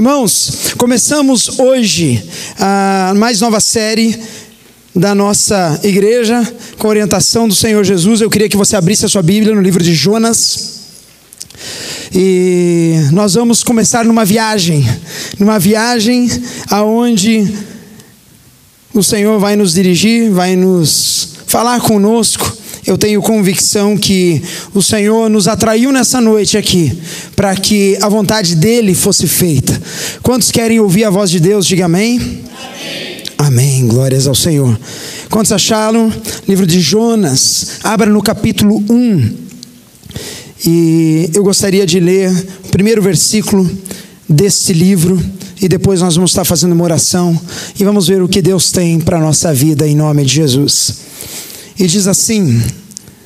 Irmãos, começamos hoje a mais nova série da nossa igreja, com orientação do Senhor Jesus. Eu queria que você abrisse a sua Bíblia no livro de Jonas. E nós vamos começar numa viagem, numa viagem aonde o Senhor vai nos dirigir, vai nos falar conosco eu tenho convicção que o Senhor nos atraiu nessa noite aqui para que a vontade dele fosse feita. Quantos querem ouvir a voz de Deus? Diga amém. Amém. Amém. Glórias ao Senhor. Quantos acharam? Livro de Jonas. Abra no capítulo 1. E eu gostaria de ler o primeiro versículo desse livro e depois nós vamos estar fazendo uma oração e vamos ver o que Deus tem para a nossa vida em nome de Jesus. E diz assim,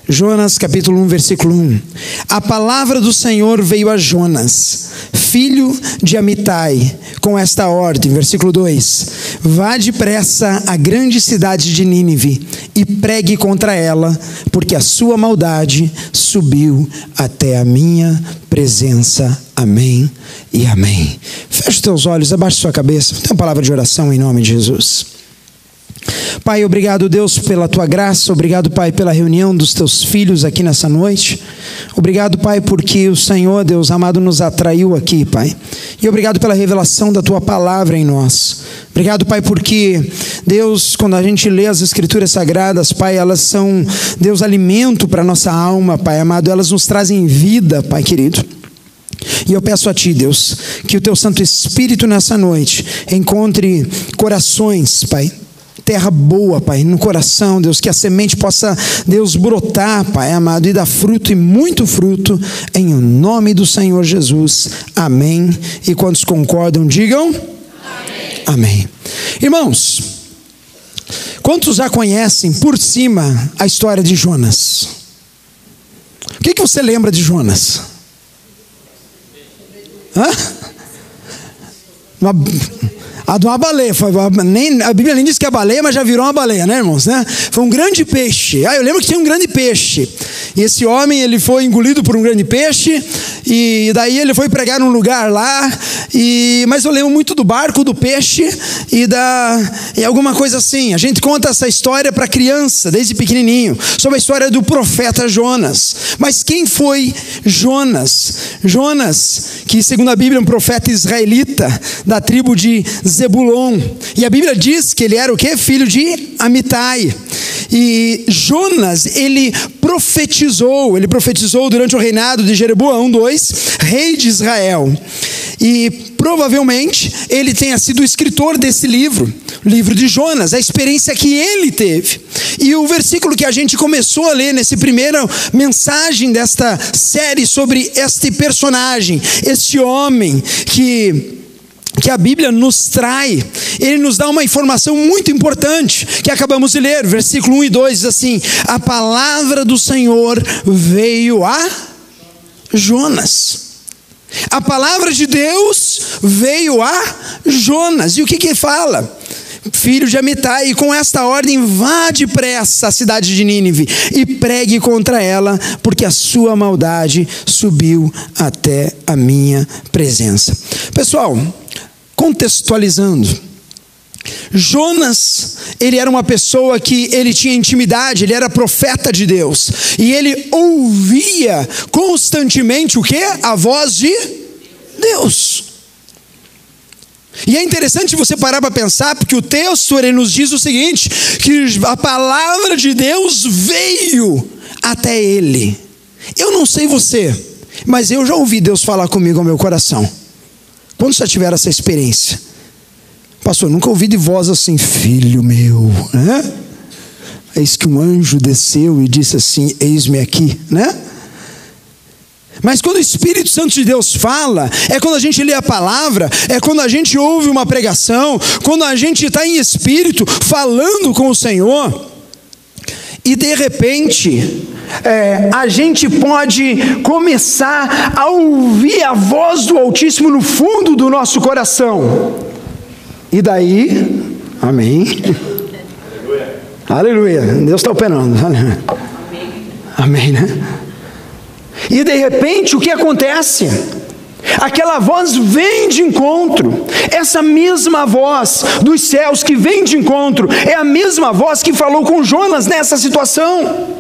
Jonas capítulo 1, versículo 1. A palavra do Senhor veio a Jonas, filho de Amitai, com esta ordem, versículo 2: Vá depressa à grande cidade de Nínive e pregue contra ela, porque a sua maldade subiu até a minha presença. Amém e amém. Feche os teus olhos, abaixe sua cabeça. Tem uma palavra de oração em nome de Jesus. Pai, obrigado, Deus, pela tua graça, obrigado, Pai, pela reunião dos teus filhos aqui nessa noite. Obrigado, Pai, porque o Senhor, Deus amado, nos atraiu aqui, Pai. E obrigado pela revelação da tua palavra em nós. Obrigado, Pai, porque, Deus, quando a gente lê as Escrituras Sagradas, Pai, elas são, Deus, alimento para a nossa alma, Pai amado, elas nos trazem vida, Pai querido. E eu peço a Ti, Deus, que o Teu Santo Espírito nessa noite encontre corações, Pai, terra boa, Pai, no coração, Deus, que a semente possa, Deus, brotar, Pai amado, e dar fruto e muito fruto, em nome do Senhor Jesus. Amém. E quantos concordam, digam: Amém. Amém. Irmãos, quantos já conhecem por cima a história de Jonas? O que, que você lembra de Jonas? Hã? Uma a de uma baleia. Foi, nem, a Bíblia nem diz que é baleia, mas já virou uma baleia, né, irmãos? Né? Foi um grande peixe. Ah, eu lembro que tinha um grande peixe. E esse homem, ele foi engolido por um grande peixe. E daí ele foi pregar num lugar lá. E, mas eu lembro muito do barco, do peixe e da e alguma coisa assim. A gente conta essa história para criança, desde pequenininho, sobre a história do profeta Jonas. Mas quem foi Jonas? Jonas, que segundo a Bíblia é um profeta israelita da tribo de Zebulon. E a Bíblia diz que ele era o que? Filho de Amitai. E Jonas, ele profetizou, ele profetizou durante o reinado de Jeroboão II, rei de Israel. E provavelmente ele tenha sido o escritor desse livro, o livro de Jonas, a experiência que ele teve. E o versículo que a gente começou a ler nesse primeira mensagem desta série sobre este personagem, este homem que que a Bíblia nos trai, ele nos dá uma informação muito importante que acabamos de ler, versículo 1 e 2 diz assim: A palavra do Senhor veio a Jonas. A palavra de Deus veio a Jonas. E o que que fala? Filho de Amitai, com esta ordem vá depressa à cidade de Nínive e pregue contra ela, porque a sua maldade subiu até a minha presença. Pessoal, contextualizando. Jonas, ele era uma pessoa que ele tinha intimidade, ele era profeta de Deus, e ele ouvia constantemente o que? A voz de Deus. E é interessante você parar para pensar, porque o texto ele nos diz o seguinte: que a palavra de Deus veio até ele. Eu não sei você, mas eu já ouvi Deus falar comigo ao meu coração. Quando já tiveram essa experiência? Pastor, nunca ouvi de voz assim, filho meu, né? Eis que um anjo desceu e disse assim: Eis-me aqui, né? Mas quando o Espírito Santo de Deus fala, é quando a gente lê a palavra, é quando a gente ouve uma pregação, quando a gente está em espírito falando com o Senhor, e de repente é, a gente pode começar a ouvir a voz do Altíssimo no fundo do nosso coração. E daí, amém. Aleluia. Aleluia. Deus está operando. Amém. amém, né? E de repente o que acontece? Aquela voz vem de encontro. Essa mesma voz dos céus que vem de encontro é a mesma voz que falou com Jonas nessa situação.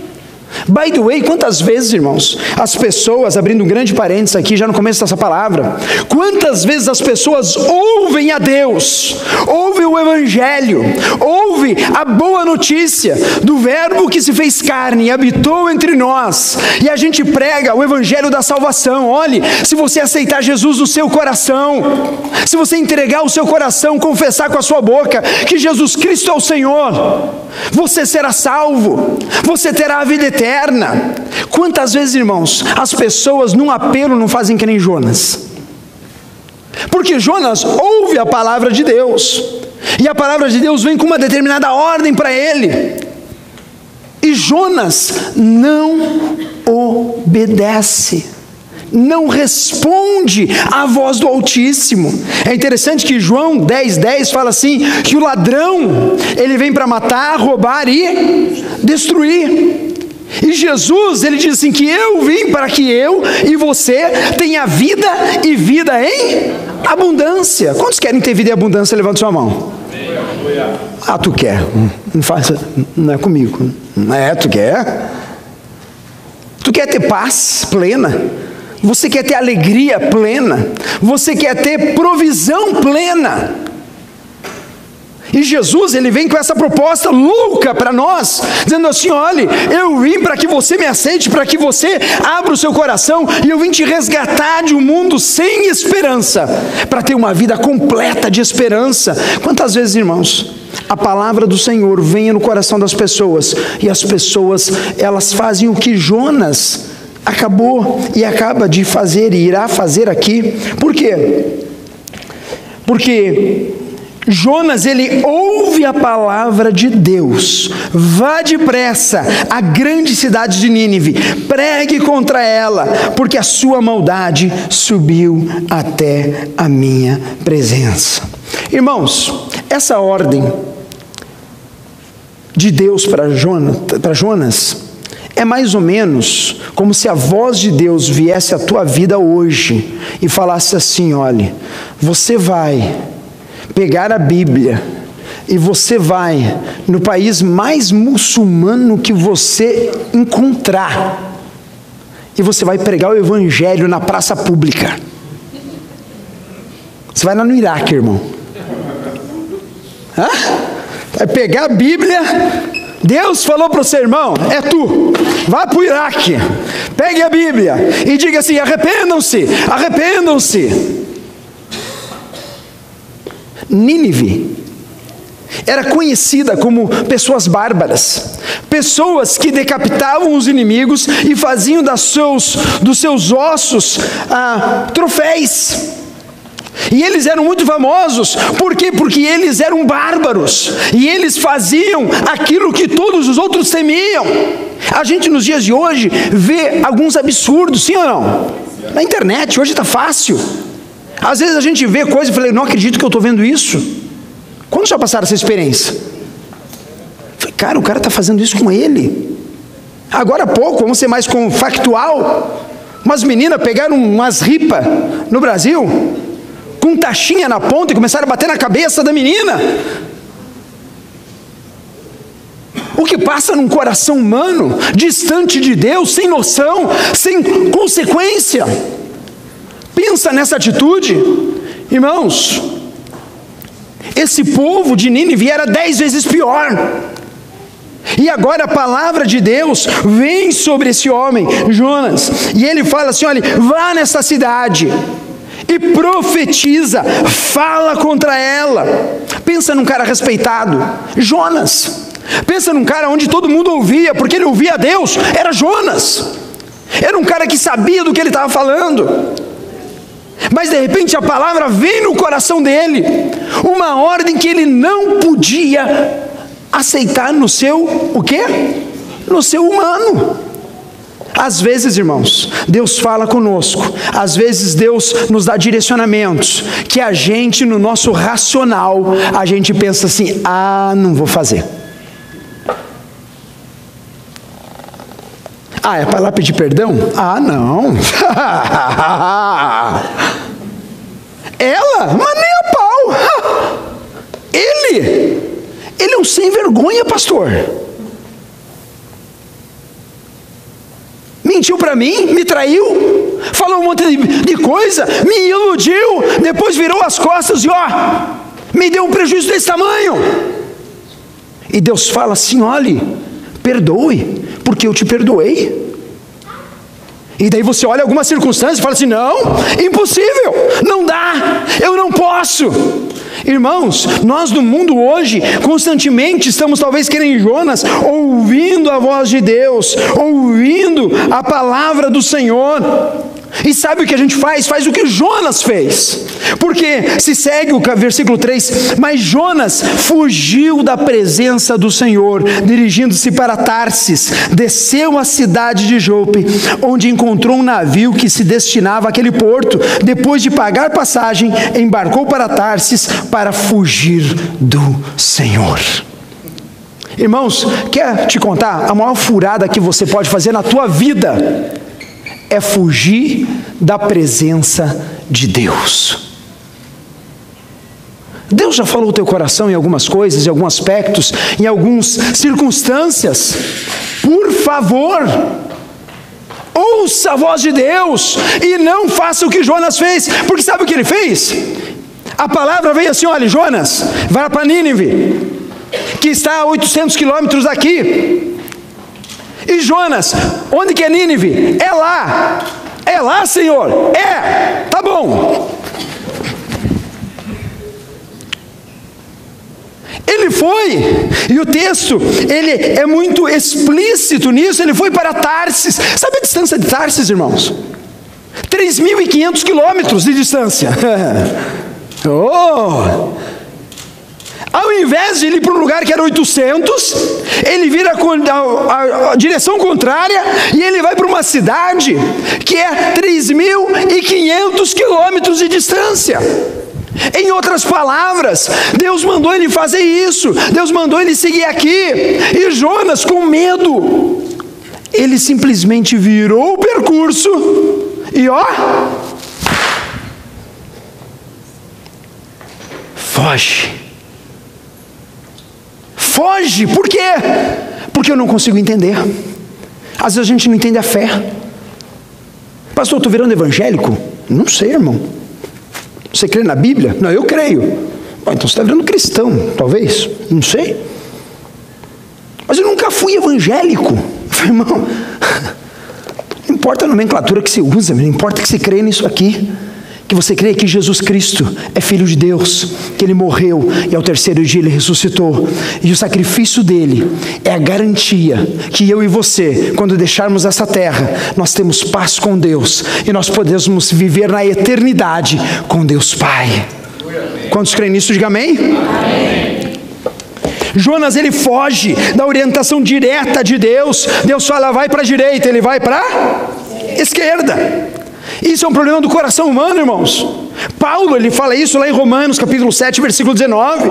By the way, quantas vezes, irmãos, as pessoas, abrindo um grande parênteses aqui, já no começo dessa palavra, quantas vezes as pessoas ouvem a Deus, ouvem o Evangelho, ouvem a boa notícia do Verbo que se fez carne e habitou entre nós, e a gente prega o Evangelho da salvação. Olhe, se você aceitar Jesus no seu coração, se você entregar o seu coração, confessar com a sua boca que Jesus Cristo é o Senhor, você será salvo, você terá a vida eterna. Quantas vezes, irmãos, as pessoas num apelo não fazem que nem Jonas? Porque Jonas ouve a palavra de Deus, e a palavra de Deus vem com uma determinada ordem para ele, e Jonas não obedece não responde à voz do Altíssimo. É interessante que João 10,10 10 fala assim: que o ladrão ele vem para matar, roubar e destruir. E Jesus, ele diz assim: que eu vim para que eu e você tenha vida e vida em abundância. Quantos querem ter vida em abundância? Levanta sua mão. Ah, tu quer? Não faça, não é comigo. Não é, tu quer? Tu quer ter paz plena? Você quer ter alegria plena? Você quer ter provisão plena? E Jesus, ele vem com essa proposta louca para nós, dizendo assim: olhe, eu vim para que você me aceite, para que você abra o seu coração, e eu vim te resgatar de um mundo sem esperança, para ter uma vida completa de esperança. Quantas vezes, irmãos, a palavra do Senhor vem no coração das pessoas, e as pessoas, elas fazem o que Jonas acabou e acaba de fazer e irá fazer aqui. Por quê? Porque Jonas ele ouve a palavra de Deus. Vá depressa à grande cidade de Nínive, pregue contra ela, porque a sua maldade subiu até a minha presença. Irmãos, essa ordem de Deus para Jonas, para Jonas é mais ou menos como se a voz de Deus viesse à tua vida hoje e falasse assim: olhe, você vai pegar a Bíblia e você vai no país mais muçulmano que você encontrar e você vai pregar o Evangelho na praça pública. Você vai lá no Iraque, irmão. Hã? Vai pegar a Bíblia Deus falou para o seu irmão: é tu, vá para o Iraque, pegue a Bíblia e diga assim: arrependam-se, arrependam-se. Nínive era conhecida como pessoas bárbaras, pessoas que decapitavam os inimigos e faziam das seus, dos seus ossos ah, troféus. E eles eram muito famosos, por quê? Porque eles eram bárbaros, e eles faziam aquilo que todos os outros temiam. A gente nos dias de hoje vê alguns absurdos, sim ou não? Na internet, hoje está fácil. Às vezes a gente vê coisa e fala, não acredito que eu estou vendo isso. Quando já passaram essa experiência? Falei, cara, o cara está fazendo isso com ele. Agora há pouco, vamos ser mais com factual. Umas meninas pegaram umas ripas no Brasil, com taxinha na ponta e começaram a bater na cabeça da menina. O que passa num coração humano, distante de Deus, sem noção, sem consequência. Pensa nessa atitude, irmãos. Esse povo de Nínive era dez vezes pior. E agora a palavra de Deus vem sobre esse homem, Jonas, e ele fala assim: olha, vá nessa cidade e profetiza, fala contra ela. Pensa num cara respeitado, Jonas. Pensa num cara onde todo mundo ouvia, porque ele ouvia a Deus, era Jonas. Era um cara que sabia do que ele estava falando. Mas de repente a palavra vem no coração dele, uma ordem que ele não podia aceitar no seu o quê? No seu humano. Às vezes, irmãos, Deus fala conosco, às vezes Deus nos dá direcionamentos que a gente, no nosso racional, a gente pensa assim: ah, não vou fazer. Ah, é para lá pedir perdão? Ah, não. Ela? Mas nem a pau. Ele? Ele é um sem vergonha, pastor. Mentiu para mim, me traiu, falou um monte de, coisa, me iludiu, depois virou as costas e ó, me deu um prejuízo desse tamanho. E Deus fala assim: olhe, perdoe, porque eu te perdoei. E daí você olha alguma circunstância e fala assim: não, impossível, não dá, eu não posso. Irmãos, nós no mundo hoje, constantemente estamos talvez querendo Jonas, ouvindo a voz de Deus, ouvindo a palavra do Senhor. E sabe o que a gente faz? Faz o que Jonas fez. Porque se segue o versículo 3, mas Jonas fugiu da presença do Senhor, dirigindo-se para Tarsis, desceu à cidade de Jope, onde encontrou um navio que se destinava àquele porto. Depois de pagar passagem, embarcou para Tarsis para fugir do Senhor. Irmãos, quer te contar a maior furada que você pode fazer na tua vida? É fugir da presença de Deus. Deus já falou o teu coração em algumas coisas, em alguns aspectos, em algumas circunstâncias. Por favor, ouça a voz de Deus e não faça o que Jonas fez, porque sabe o que ele fez? A palavra veio assim: olha, Jonas, vai para Nínive, que está a 800 quilômetros daqui. E Jonas, onde que é Nínive? É lá. É lá, Senhor. É. Tá bom. Ele foi, e o texto, ele é muito explícito nisso, ele foi para Tarsis. Sabe a distância de Tarsis, irmãos? 3.500 quilômetros de distância. oh! Ao invés de ir para um lugar que era 800, ele vira a, a, a direção contrária e ele vai para uma cidade que é 3.500 quilômetros de distância. Em outras palavras, Deus mandou ele fazer isso, Deus mandou ele seguir aqui, e Jonas, com medo, ele simplesmente virou o percurso e ó, foge. Foge, por quê? Porque eu não consigo entender. Às vezes a gente não entende a fé. Pastor, estou virando evangélico? Não sei, irmão. Você crê na Bíblia? Não, eu creio. Bom, então você está virando cristão, talvez. Não sei. Mas eu nunca fui evangélico. Eu falei, irmão, não importa a nomenclatura que você usa, não importa que você crê nisso aqui que você crê que Jesus Cristo é Filho de Deus, que Ele morreu e ao terceiro dia Ele ressuscitou, e o sacrifício dele é a garantia que eu e você, quando deixarmos essa terra, nós temos paz com Deus e nós podemos viver na eternidade com Deus Pai. Quantos creem nisso? Diga amém. Jonas ele foge da orientação direta de Deus. Deus fala, vai para a direita, ele vai para esquerda. Isso é um problema do coração humano, irmãos. Paulo, ele fala isso lá em Romanos, capítulo 7, versículo 19.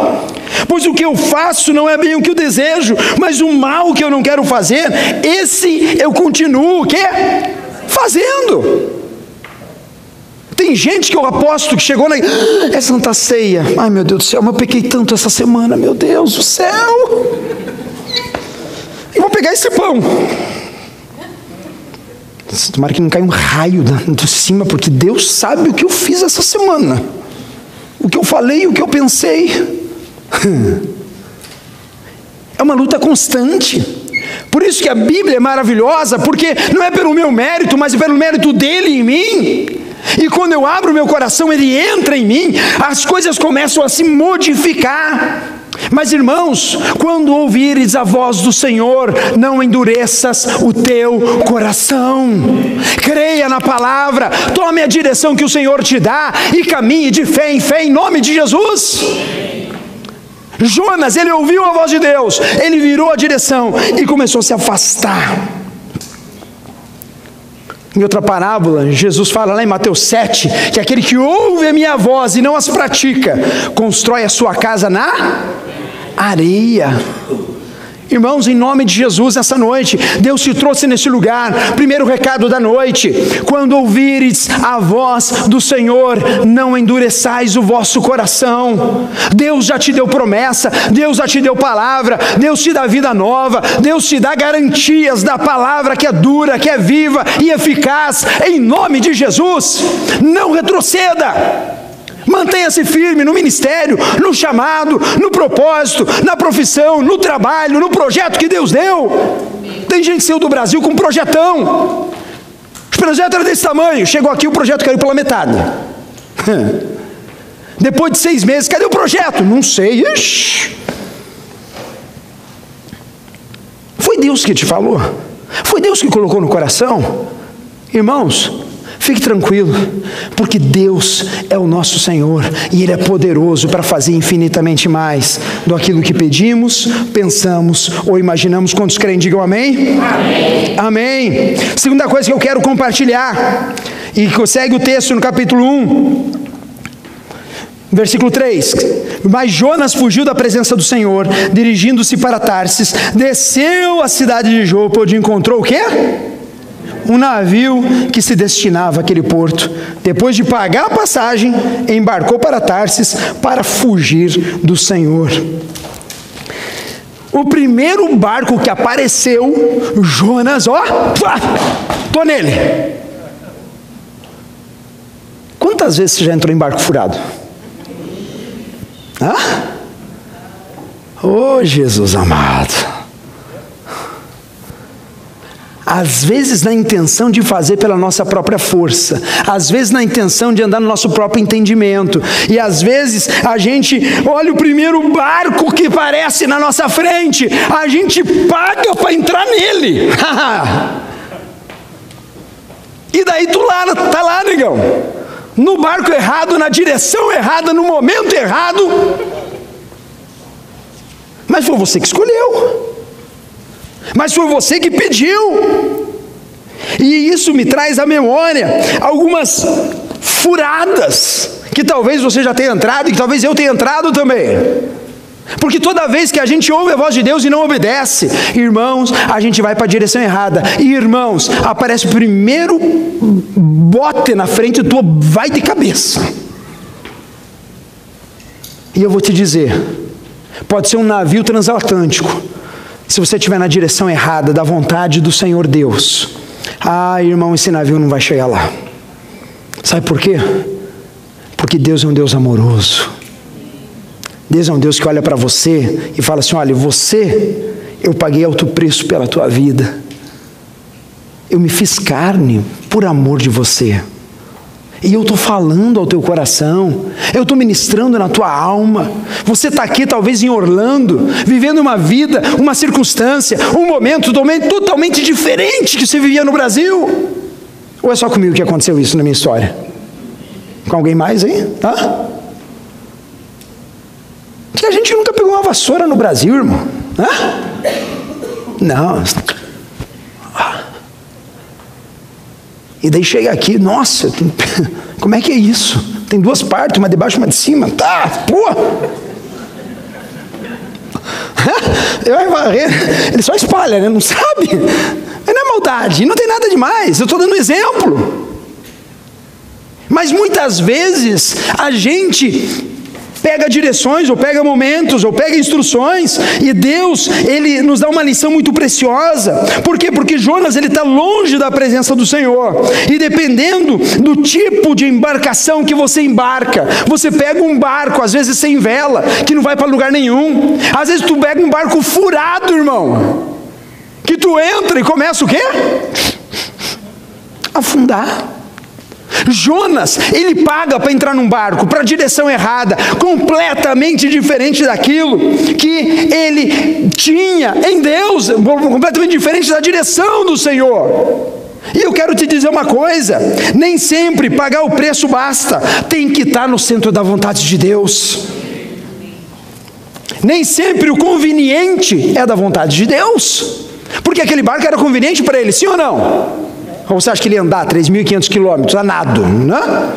Pois o que eu faço não é bem o que eu desejo, mas o mal que eu não quero fazer, esse eu continuo o quê? Fazendo. Tem gente que eu aposto que chegou na é Santa Ceia. Ai meu Deus do céu, mas eu pequei tanto essa semana, meu Deus do céu. E vou pegar esse pão. Tomara que não caia um raio de cima, porque Deus sabe o que eu fiz essa semana. O que eu falei, o que eu pensei. É uma luta constante. Por isso que a Bíblia é maravilhosa, porque não é pelo meu mérito, mas é pelo mérito dele em mim. E quando eu abro meu coração, ele entra em mim, as coisas começam a se modificar. Mas irmãos, quando ouvires a voz do Senhor, não endureças o teu coração. Creia na palavra, tome a direção que o Senhor te dá e caminhe de fé em fé em nome de Jesus. Jonas, ele ouviu a voz de Deus, ele virou a direção e começou a se afastar. Em outra parábola, Jesus fala lá em Mateus 7 que aquele que ouve a minha voz e não as pratica, constrói a sua casa na areia. Irmãos, em nome de Jesus, essa noite, Deus te trouxe nesse lugar. Primeiro recado da noite: quando ouvires a voz do Senhor, não endureçais o vosso coração. Deus já te deu promessa, Deus já te deu palavra, Deus te dá vida nova, Deus te dá garantias da palavra que é dura, que é viva e eficaz. Em nome de Jesus, não retroceda. Mantenha-se firme no ministério, no chamado, no propósito, na profissão, no trabalho, no projeto que Deus deu. Tem gente saiu do Brasil com um projetão. O projeto era desse tamanho. Chegou aqui, o projeto caiu pela metade. Depois de seis meses, cadê o projeto? Não sei. Foi Deus que te falou? Foi Deus que colocou no coração? Irmãos, Fique tranquilo, porque Deus é o nosso Senhor e Ele é poderoso para fazer infinitamente mais do aquilo que pedimos, pensamos ou imaginamos. Quantos creem, digam amém? Amém. amém. Segunda coisa que eu quero compartilhar, e segue o texto no capítulo 1. Versículo 3: Mas Jonas fugiu da presença do Senhor, dirigindo-se para Tarsis, desceu à cidade de Jope, onde encontrou o quê? Um navio que se destinava àquele porto. Depois de pagar a passagem, embarcou para Tarsis para fugir do Senhor. O primeiro barco que apareceu, Jonas, ó, tô nele. Quantas vezes você já entrou em barco furado? Hã? Oh, Jesus amado às vezes na intenção de fazer pela nossa própria força, às vezes na intenção de andar no nosso próprio entendimento, e às vezes a gente olha o primeiro barco que aparece na nossa frente, a gente paga para entrar nele. e daí tu lá, tá lá, negão, no barco errado, na direção errada, no momento errado. Mas foi você que escolheu mas foi você que pediu. E isso me traz à memória algumas furadas que talvez você já tenha entrado e que talvez eu tenha entrado também. Porque toda vez que a gente ouve a voz de Deus e não obedece, irmãos, a gente vai para a direção errada. E irmãos, aparece o primeiro bote na frente e tu vai de cabeça. E eu vou te dizer, pode ser um navio transatlântico, se você estiver na direção errada da vontade do Senhor Deus, ah, irmão, esse navio não vai chegar lá. Sabe por quê? Porque Deus é um Deus amoroso. Deus é um Deus que olha para você e fala assim: olha, você, eu paguei alto preço pela tua vida. Eu me fiz carne por amor de você. E eu estou falando ao teu coração, eu estou ministrando na tua alma. Você está aqui, talvez em Orlando, vivendo uma vida, uma circunstância, um momento totalmente diferente que você vivia no Brasil. Ou é só comigo que aconteceu isso na minha história? Com alguém mais aí? Tá? Que a gente nunca pegou uma vassoura no Brasil, irmão. Hã? Não. E daí chega aqui, nossa, como é que é isso? Tem duas partes, uma de baixo e uma de cima. Tá, pô! Eu varrer, ele só espalha, né? Não sabe? Não é maldade, não tem nada demais. Eu estou dando exemplo. Mas muitas vezes a gente pega direções, ou pega momentos, ou pega instruções, e Deus, Ele nos dá uma lição muito preciosa. Por quê? Porque Jonas, ele está longe da presença do Senhor, e dependendo do tipo de embarcação que você embarca, você pega um barco, às vezes sem vela, que não vai para lugar nenhum, às vezes tu pega um barco furado, irmão, que tu entra e começa o quê? Afundar. Jonas, ele paga para entrar num barco, para a direção errada, completamente diferente daquilo que ele tinha em Deus, completamente diferente da direção do Senhor. E eu quero te dizer uma coisa: nem sempre pagar o preço basta, tem que estar no centro da vontade de Deus. Nem sempre o conveniente é da vontade de Deus, porque aquele barco era conveniente para ele, sim ou não? Ou você acha que ele ia andar 3.500 quilômetros a nado? Né?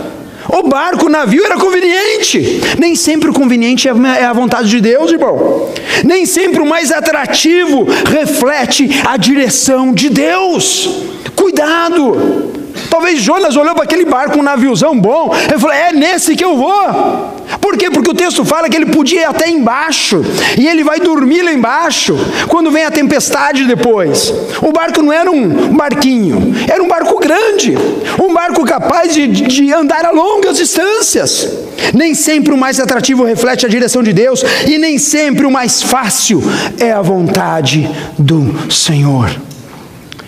O barco, o navio era conveniente. Nem sempre o conveniente é, é a vontade de Deus, irmão. Nem sempre o mais atrativo reflete a direção de Deus. Cuidado. Talvez Jonas olhou para aquele barco, um naviozão bom, e falou: É nesse que eu vou. Por quê? Porque o texto fala que ele podia ir até embaixo, e ele vai dormir lá embaixo, quando vem a tempestade depois. O barco não era um barquinho, era um barco grande, um barco capaz de, de andar a longas distâncias. Nem sempre o mais atrativo reflete a direção de Deus, e nem sempre o mais fácil é a vontade do Senhor.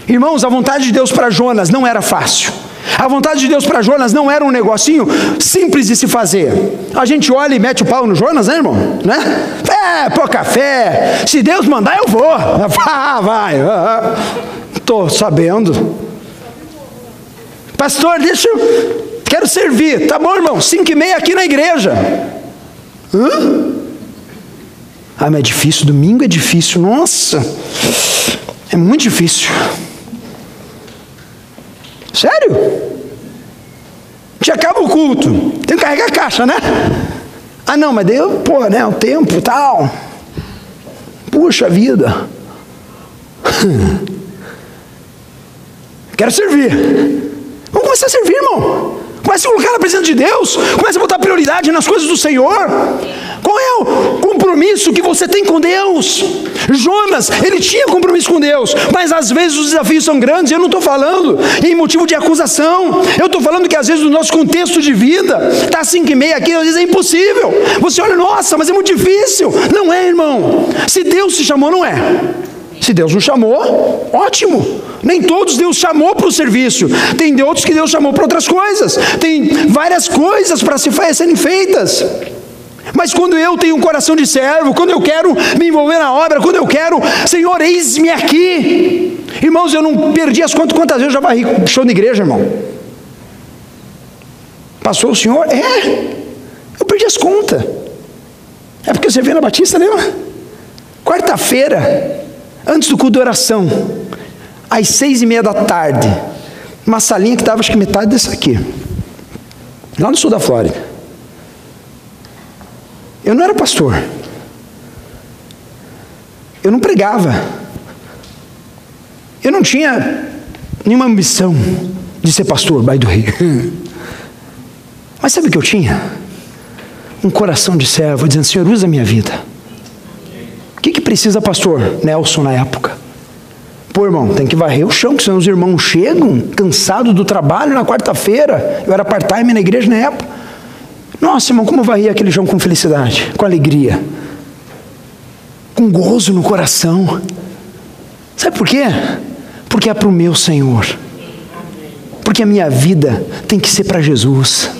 Irmãos, a vontade de Deus para Jonas não era fácil. A vontade de Deus para Jonas não era um negocinho simples de se fazer. A gente olha e mete o pau no Jonas, né, irmão? Né? É, pô, café. Se Deus mandar, eu vou. Ah, vai. Estou ah, sabendo. Pastor, deixa eu. Quero servir. Tá bom, irmão. Cinco e meia aqui na igreja. Hã? Ah, mas é difícil. Domingo é difícil. Nossa. É muito difícil. Já acaba o culto. Tem que carregar a caixa, né? Ah, não, mas deu, pô, né? O tempo tal. Puxa vida. Quero servir. Vamos começar a servir, irmão. Comece a colocar na presença de Deus. Comece a botar prioridade nas coisas do Senhor. Qual é o compromisso que você tem com Deus? Jonas, ele tinha compromisso com Deus, mas às vezes os desafios são grandes. Eu não estou falando em motivo de acusação. Eu estou falando que às vezes o nosso contexto de vida está assim que meia aqui, às vezes é impossível. Você olha, nossa, mas é muito difícil. Não é, irmão. Se Deus se chamou, não é. Se Deus não chamou, ótimo. Nem todos Deus chamou para o serviço. Tem outros que Deus chamou para outras coisas. Tem várias coisas para se serem feitas. Mas quando eu tenho um coração de servo, quando eu quero me envolver na obra, quando eu quero, Senhor, eis-me aqui. Irmãos, eu não perdi as contas, quantas vezes eu já varri show de igreja, irmão? Passou o senhor? É, eu perdi as contas. É porque você veio na Batista, lembra? Quarta-feira, antes do culto de oração, às seis e meia da tarde, uma salinha que estava acho que metade dessa aqui, lá no sul da Flórida. Eu não era pastor. Eu não pregava. Eu não tinha nenhuma ambição de ser pastor, by do rei. Mas sabe o que eu tinha? Um coração de servo, dizendo: Senhor, usa a minha vida. O que, que precisa, pastor Nelson, na época? Pô, irmão, tem que varrer o chão, que senão os irmãos chegam cansados do trabalho na quarta-feira. Eu era part-time na igreja na época. Nossa, irmão, como varria aquele chão com felicidade, com alegria, com gozo no coração. Sabe por quê? Porque é para o meu Senhor. Porque a minha vida tem que ser para Jesus.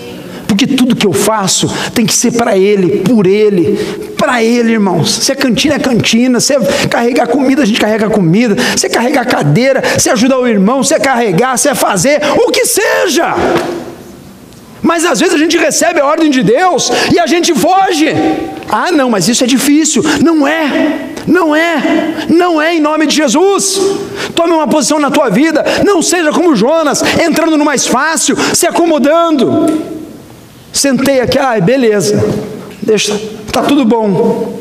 Porque tudo que eu faço tem que ser para Ele, por Ele, para Ele, irmãos. Se é cantina, é cantina. Se é carregar comida, a gente carrega comida. Se é carregar cadeira, se é ajudar o irmão, se é carregar, se é fazer, o que seja. Mas às vezes a gente recebe a ordem de Deus e a gente foge. Ah, não, mas isso é difícil. Não é, não é, não é em nome de Jesus. Tome uma posição na tua vida. Não seja como Jonas, entrando no mais fácil, se acomodando. Sentei aqui, ai, beleza, deixa, tá tudo bom.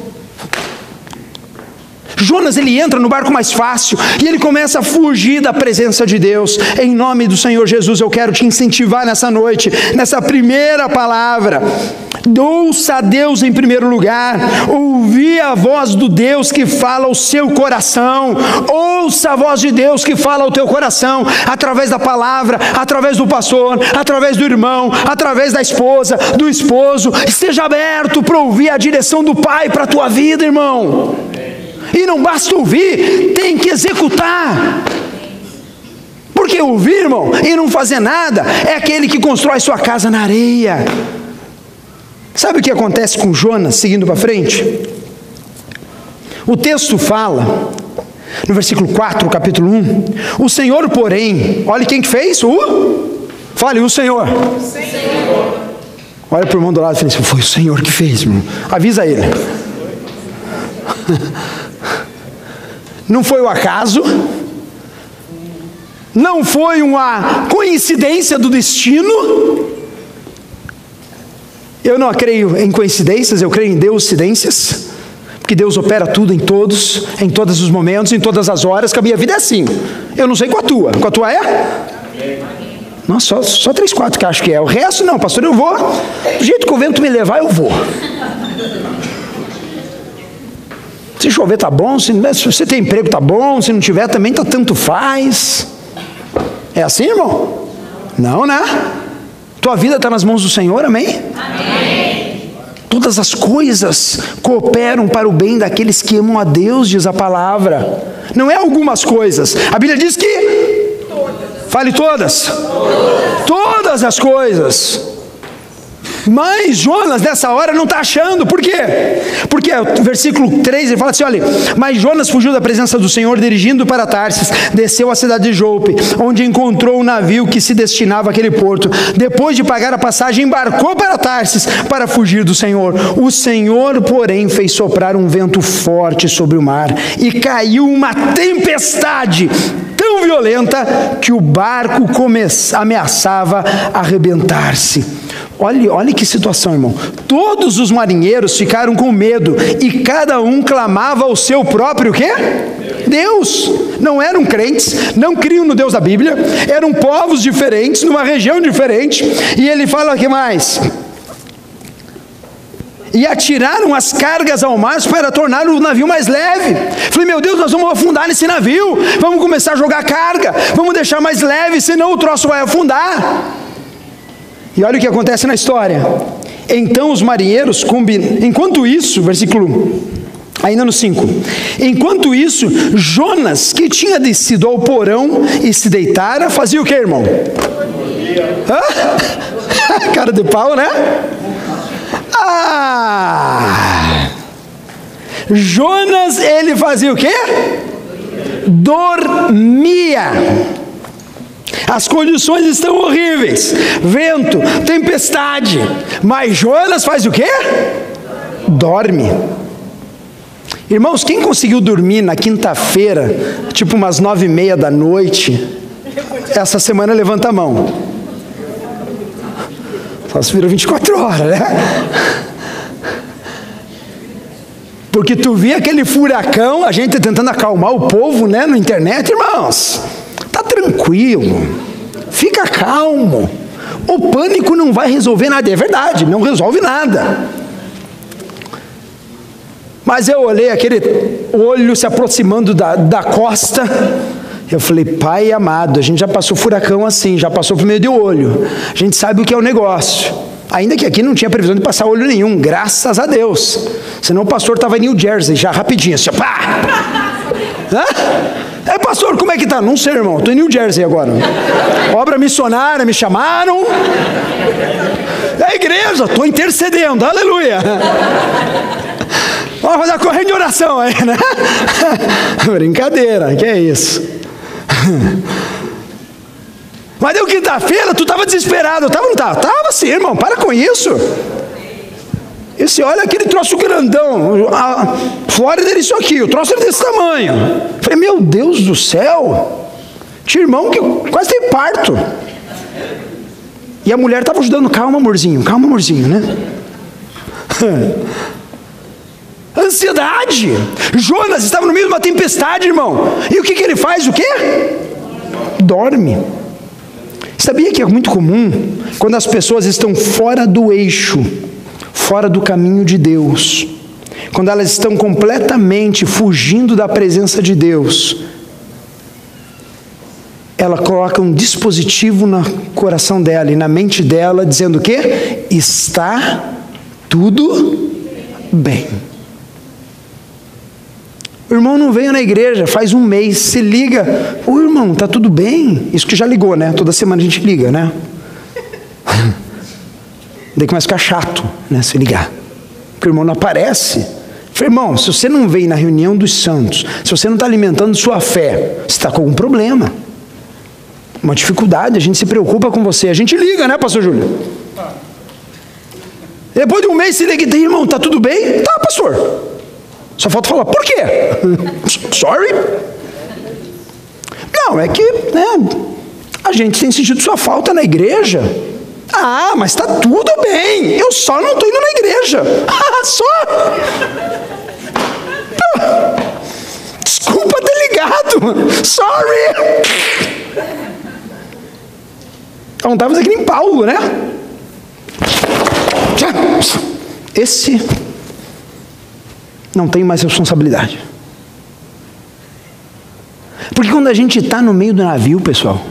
Jonas ele entra no barco mais fácil e ele começa a fugir da presença de Deus. Em nome do Senhor Jesus, eu quero te incentivar nessa noite, nessa primeira palavra. Ouça a Deus em primeiro lugar, ouvi a voz do Deus que fala ao seu coração, ouça a voz de Deus que fala ao teu coração, através da palavra, através do pastor, através do irmão, através da esposa, do esposo, esteja aberto para ouvir a direção do Pai para a tua vida, irmão. E não basta ouvir, tem que executar. Porque ouvir, irmão, e não fazer nada, é aquele que constrói sua casa na areia. Sabe o que acontece com Jonas, seguindo para frente? O texto fala, no versículo 4, capítulo 1, o Senhor, porém, olha quem que fez? O? Fale, o Senhor. O Senhor. Olha para o irmão do lado e fala assim, foi o Senhor que fez, irmão. Avisa ele. Não foi o acaso, não foi uma coincidência do destino, Eu não creio em coincidências, eu creio em Deuscidências, porque Deus opera tudo em todos, em todos os momentos, em todas as horas, que a minha vida é assim. Eu não sei com a tua. Com a tua é? Nossa, só, só três, quatro que acho que é. O resto não, pastor, eu vou. Do jeito que o vento me levar, eu vou. Se chover tá bom, se, se você tem emprego tá bom, se não tiver também tá tanto faz. É assim, irmão? Não, né? Tua vida está nas mãos do Senhor, amém? Amém. Todas as coisas cooperam para o bem daqueles que amam a Deus, diz a palavra. Não é algumas coisas. A Bíblia diz que. Fale. Todas, todas as coisas mas Jonas, nessa hora, não está achando. Por quê? Porque o versículo 3 ele fala assim: olha, mas Jonas fugiu da presença do Senhor, dirigindo para Tarsis, desceu à cidade de Jope, onde encontrou um navio que se destinava àquele porto. Depois de pagar a passagem, embarcou para Tarsis para fugir do Senhor. O Senhor, porém, fez soprar um vento forte sobre o mar e caiu uma tempestade violenta que o barco ameaçava arrebentar-se. Olhe, olhe que situação, irmão. Todos os marinheiros ficaram com medo e cada um clamava ao seu próprio quê? Deus. Não eram crentes, não criam no Deus da Bíblia, eram povos diferentes, numa região diferente. E ele fala o que mais? E atiraram as cargas ao mar para tornar o navio mais leve. Falei, meu Deus, nós vamos afundar nesse navio, vamos começar a jogar carga, vamos deixar mais leve, senão o troço vai afundar. E olha o que acontece na história. Então os marinheiros combinam. Enquanto isso, versículo ainda no 5. Enquanto isso, Jonas, que tinha descido ao porão e se deitara, fazia o que, irmão? Hã? Cara de pau, né? Ah! Jonas, ele fazia o quê? Dormia. As condições estão horríveis: vento, tempestade. Mas Jonas faz o quê? Dorme. Irmãos, quem conseguiu dormir na quinta-feira, tipo umas nove e meia da noite, essa semana levanta a mão. Só se vira 24 horas, né? Porque tu vê aquele furacão, a gente tentando acalmar o povo, né, na internet, irmãos. Tá tranquilo. Fica calmo. O pânico não vai resolver nada, é verdade, não resolve nada. Mas eu olhei aquele olho se aproximando da, da costa. Eu falei, pai amado, a gente já passou furacão assim, já passou por meio de olho. A gente sabe o que é o negócio. Ainda que aqui não tinha previsão de passar olho nenhum, graças a Deus. Senão o pastor estava em New Jersey, já rapidinho, assim, pá! Hã? É, pastor, como é que tá? Não sei, irmão. Estou em New Jersey agora. Obra missionária, me chamaram. É igreja, estou intercedendo. Aleluia. Vamos fazer a corrente de oração aí, né? Brincadeira, que é isso. Mas deu quinta-feira, tu estava desesperado. Estava não estava? Estava sim, irmão. Para com isso. Esse olha aquele troço grandão. A Flórida era isso aqui, o troço era desse tamanho. Falei, meu Deus do céu. Tinha irmão que quase teve parto. E a mulher estava ajudando, calma, amorzinho, calma, amorzinho, né? Ansiedade. Jonas estava no meio de uma tempestade, irmão. E o que, que ele faz? O quê? Dorme. Sabia que é muito comum quando as pessoas estão fora do eixo fora do caminho de Deus, quando elas estão completamente fugindo da presença de Deus, ela coloca um dispositivo no coração dela e na mente dela, dizendo o quê? Está tudo bem. O irmão não veio na igreja faz um mês, se liga, o irmão, está tudo bem? Isso que já ligou, né? Toda semana a gente liga, né? Daí começa a ficar chato, né? Se ligar. Porque o irmão não aparece. Falei, irmão, se você não vem na reunião dos santos, se você não está alimentando sua fé, você está com algum problema. Uma dificuldade, a gente se preocupa com você. A gente liga, né, pastor Júlio? Depois de um mês se liga e irmão, tá tudo bem? Tá, pastor. Só falta falar, por quê? Sorry. Não, é que né, a gente tem sentido sua falta na igreja. Ah, mas está tudo bem. Eu só não estou indo na igreja. Ah, só. Desculpa ter ligado. Sorry. Então estava aqui em Paulo, né? Esse não tem mais responsabilidade. Porque quando a gente está no meio do navio, pessoal,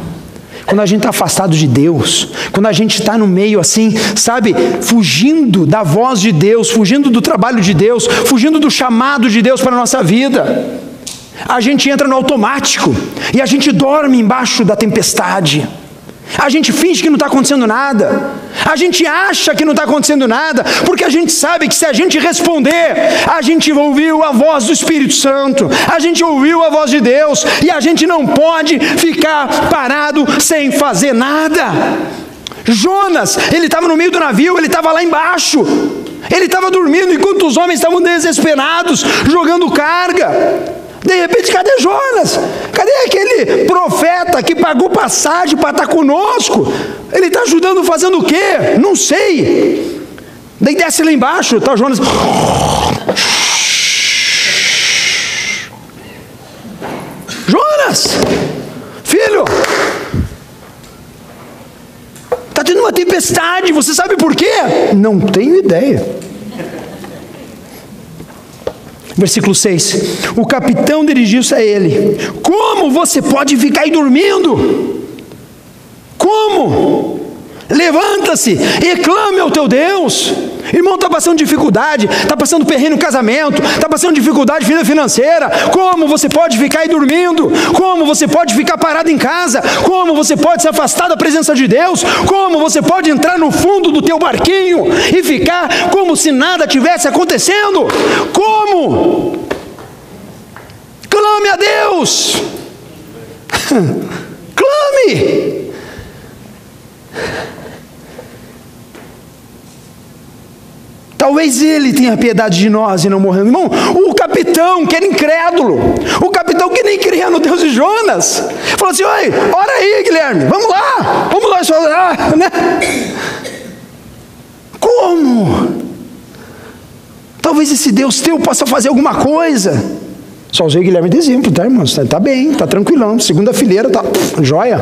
quando a gente está afastado de Deus, quando a gente está no meio assim, sabe, fugindo da voz de Deus, fugindo do trabalho de Deus, fugindo do chamado de Deus para a nossa vida, a gente entra no automático e a gente dorme embaixo da tempestade. A gente finge que não está acontecendo nada. A gente acha que não está acontecendo nada, porque a gente sabe que se a gente responder, a gente ouviu a voz do Espírito Santo, a gente ouviu a voz de Deus, e a gente não pode ficar parado sem fazer nada. Jonas, ele estava no meio do navio, ele estava lá embaixo, ele estava dormindo enquanto os homens estavam desesperados, jogando carga. De repente, cadê Jonas? Cadê aquele profeta que pagou passagem para estar conosco? Ele está ajudando fazendo o quê? Não sei. Daí desce lá embaixo, está Jonas. Jonas, filho, está tendo uma tempestade, você sabe por quê? Não tenho ideia. Versículo 6: O capitão dirigiu-se a ele: Como você pode ficar aí dormindo? Como? Levanta-se e clame ao teu Deus. Irmão, está passando dificuldade, está passando perrengue no casamento, está passando dificuldade financeira. Como você pode ficar aí dormindo? Como você pode ficar parado em casa? Como você pode se afastar da presença de Deus? Como você pode entrar no fundo do teu barquinho e ficar como se nada tivesse acontecendo? Como? Clame a Deus. Clame. Talvez ele tenha piedade de nós e não morremos. Irmão, o capitão, que era incrédulo, o capitão que nem cria no Deus de Jonas, falou assim: Oi, ora aí, Guilherme, vamos lá, vamos lá chorar, né? Como? Talvez esse Deus teu possa fazer alguma coisa. Só usei o Guilherme de exemplo, tá, irmão? Tá bem, tá tranquilão. Segunda fileira, tá joia.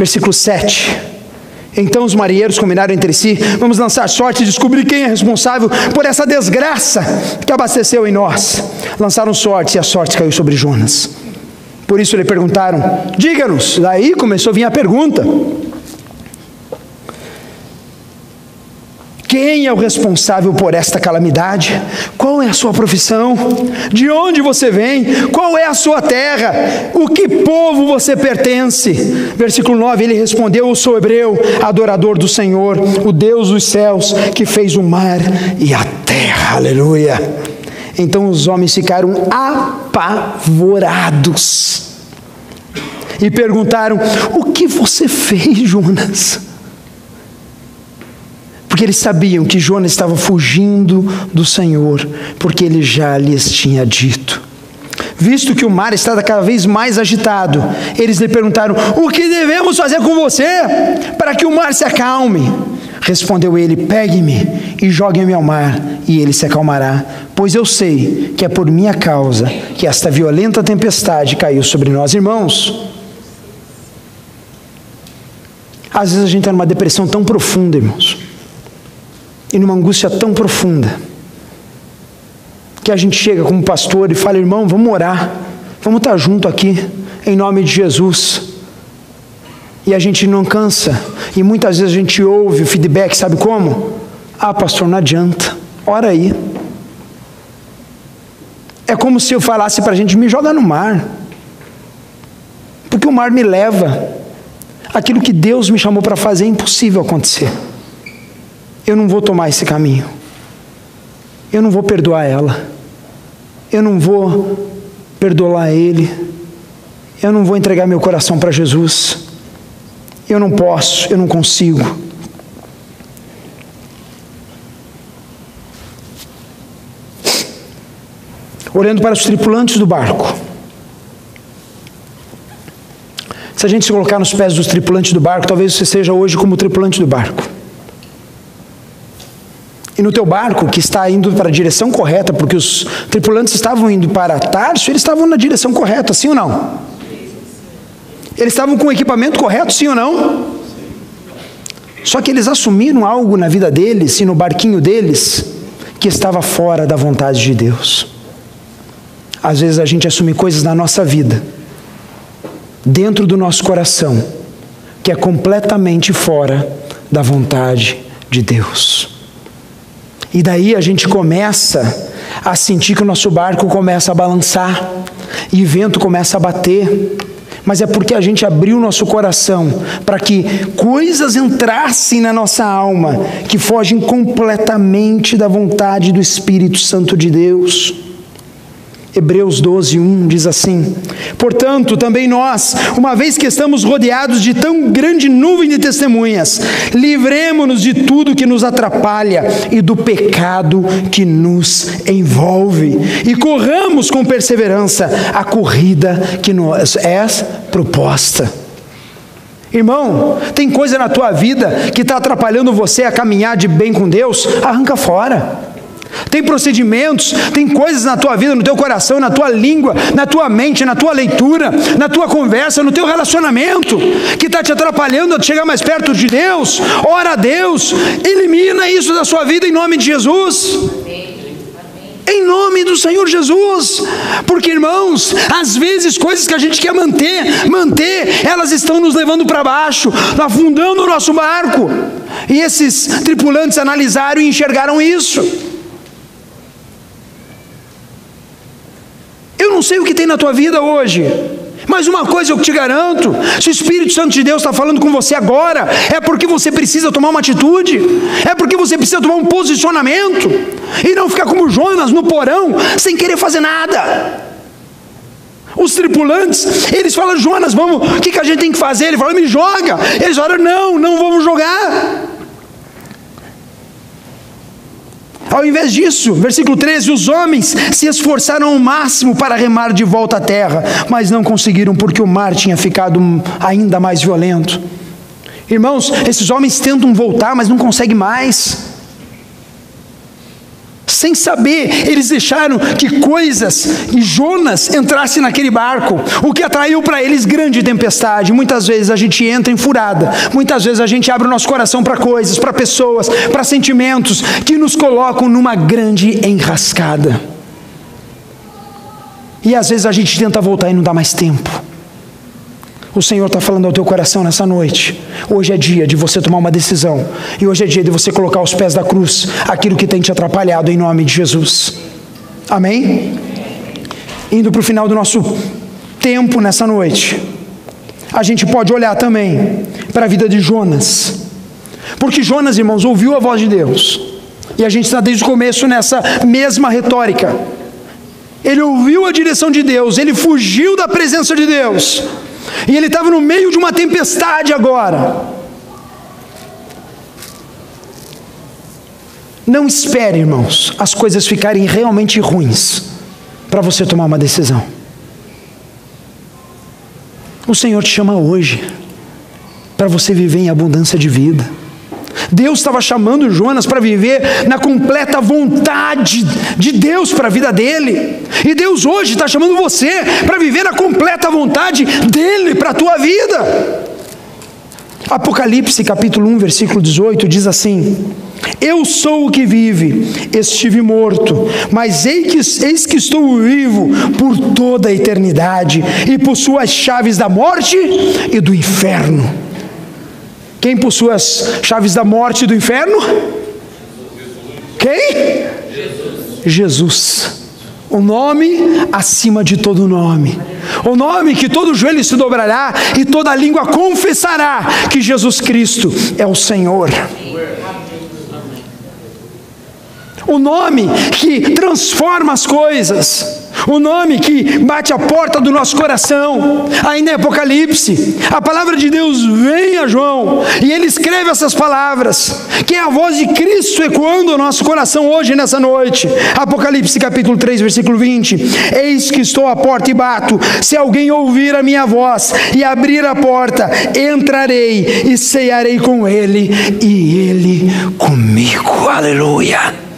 Versículo 7. Então os marinheiros combinaram entre si: vamos lançar sorte e descobrir quem é responsável por essa desgraça que abasteceu em nós. Lançaram sorte e a sorte caiu sobre Jonas. Por isso lhe perguntaram: diga-nos. Daí começou a vir a pergunta: Quem é o responsável por esta calamidade? Qual é a sua profissão? De onde você vem? Qual é a sua terra? O que povo você pertence? Versículo 9: Ele respondeu: Eu sou hebreu, adorador do Senhor, o Deus dos céus, que fez o mar e a terra. Aleluia. Então os homens ficaram apavorados e perguntaram: O que você fez, Jonas? Porque eles sabiam que Jonas estava fugindo do Senhor, porque ele já lhes tinha dito. Visto que o mar estava cada vez mais agitado, eles lhe perguntaram: O que devemos fazer com você para que o mar se acalme? Respondeu ele: Pegue-me e jogue-me ao mar, e ele se acalmará, pois eu sei que é por minha causa que esta violenta tempestade caiu sobre nós, irmãos. Às vezes a gente está numa depressão tão profunda, irmãos e numa angústia tão profunda, que a gente chega como pastor e fala, irmão, vamos orar, vamos estar junto aqui, em nome de Jesus. E a gente não cansa, e muitas vezes a gente ouve o feedback, sabe como? Ah, pastor, não adianta, ora aí. É como se eu falasse para a gente: me joga no mar, porque o mar me leva. Aquilo que Deus me chamou para fazer é impossível acontecer eu não vou tomar esse caminho. Eu não vou perdoar ela. Eu não vou perdoar ele. Eu não vou entregar meu coração para Jesus. Eu não posso, eu não consigo. Olhando para os tripulantes do barco, Se a gente se colocar nos pés dos tripulantes do barco, talvez você seja hoje como tripulante do barco. E no teu barco, que está indo para a direção correta, porque os tripulantes estavam indo para Tarso, eles estavam na direção correta, sim ou não? Eles estavam com o equipamento correto, sim ou não? Só que eles assumiram algo na vida deles e no barquinho deles que estava fora da vontade de Deus. Às vezes a gente assume coisas na nossa vida, dentro do nosso coração, que é completamente fora da vontade de Deus. E daí a gente começa a sentir que o nosso barco começa a balançar, e o vento começa a bater, mas é porque a gente abriu nosso coração para que coisas entrassem na nossa alma que fogem completamente da vontade do Espírito Santo de Deus. Hebreus 12, 1 diz assim: Portanto, também nós, uma vez que estamos rodeados de tão grande nuvem de testemunhas, livremos-nos de tudo que nos atrapalha e do pecado que nos envolve, e corramos com perseverança a corrida que nos é proposta. Irmão, tem coisa na tua vida que está atrapalhando você a caminhar de bem com Deus? Arranca fora. Tem procedimentos, tem coisas na tua vida, no teu coração, na tua língua, na tua mente, na tua leitura, na tua conversa, no teu relacionamento, que está te atrapalhando a chegar mais perto de Deus. Ora a Deus, elimina isso da sua vida em nome de Jesus. Em nome do Senhor Jesus, porque irmãos, às vezes coisas que a gente quer manter, manter, elas estão nos levando para baixo, afundando o nosso barco. E esses tripulantes analisaram e enxergaram isso. Não sei o que tem na tua vida hoje, mas uma coisa eu te garanto: se o Espírito Santo de Deus está falando com você agora, é porque você precisa tomar uma atitude, é porque você precisa tomar um posicionamento, e não ficar como Jonas no porão, sem querer fazer nada. Os tripulantes, eles falam, Jonas, vamos, o que, que a gente tem que fazer? Ele fala, me joga. Eles falam, não, não vamos jogar. Ao invés disso, versículo 13: os homens se esforçaram ao máximo para remar de volta à terra, mas não conseguiram porque o mar tinha ficado ainda mais violento. Irmãos, esses homens tentam voltar, mas não conseguem mais sem saber, eles deixaram que coisas e Jonas entrasse naquele barco, o que atraiu para eles grande tempestade. Muitas vezes a gente entra em furada, muitas vezes a gente abre o nosso coração para coisas, para pessoas, para sentimentos que nos colocam numa grande enrascada. E às vezes a gente tenta voltar e não dá mais tempo. O Senhor está falando ao teu coração nessa noite. Hoje é dia de você tomar uma decisão. E hoje é dia de você colocar aos pés da cruz aquilo que tem te atrapalhado em nome de Jesus. Amém? Indo para o final do nosso tempo nessa noite, a gente pode olhar também para a vida de Jonas. Porque Jonas, irmãos, ouviu a voz de Deus. E a gente está desde o começo nessa mesma retórica. Ele ouviu a direção de Deus, ele fugiu da presença de Deus. E ele estava no meio de uma tempestade agora. Não espere, irmãos, as coisas ficarem realmente ruins para você tomar uma decisão. O Senhor te chama hoje para você viver em abundância de vida. Deus estava chamando Jonas para viver na completa vontade de Deus para a vida dele. E Deus hoje está chamando você para viver na completa vontade dele para a tua vida. Apocalipse capítulo 1, versículo 18 diz assim: Eu sou o que vive, estive morto, mas eis que, eis que estou vivo por toda a eternidade e possuo as chaves da morte e do inferno. Quem possui as chaves da morte e do inferno? Quem? Jesus. Jesus. O nome acima de todo nome. O nome que todo joelho se dobrará e toda língua confessará que Jesus Cristo é o Senhor. O nome que transforma as coisas o nome que bate a porta do nosso coração, ainda é Apocalipse. A palavra de Deus vem a João e ele escreve essas palavras, que é a voz de Cristo ecoando o nosso coração hoje, nessa noite. Apocalipse capítulo 3, versículo 20: Eis que estou à porta e bato, se alguém ouvir a minha voz e abrir a porta, entrarei e cearei com ele e ele comigo. Aleluia.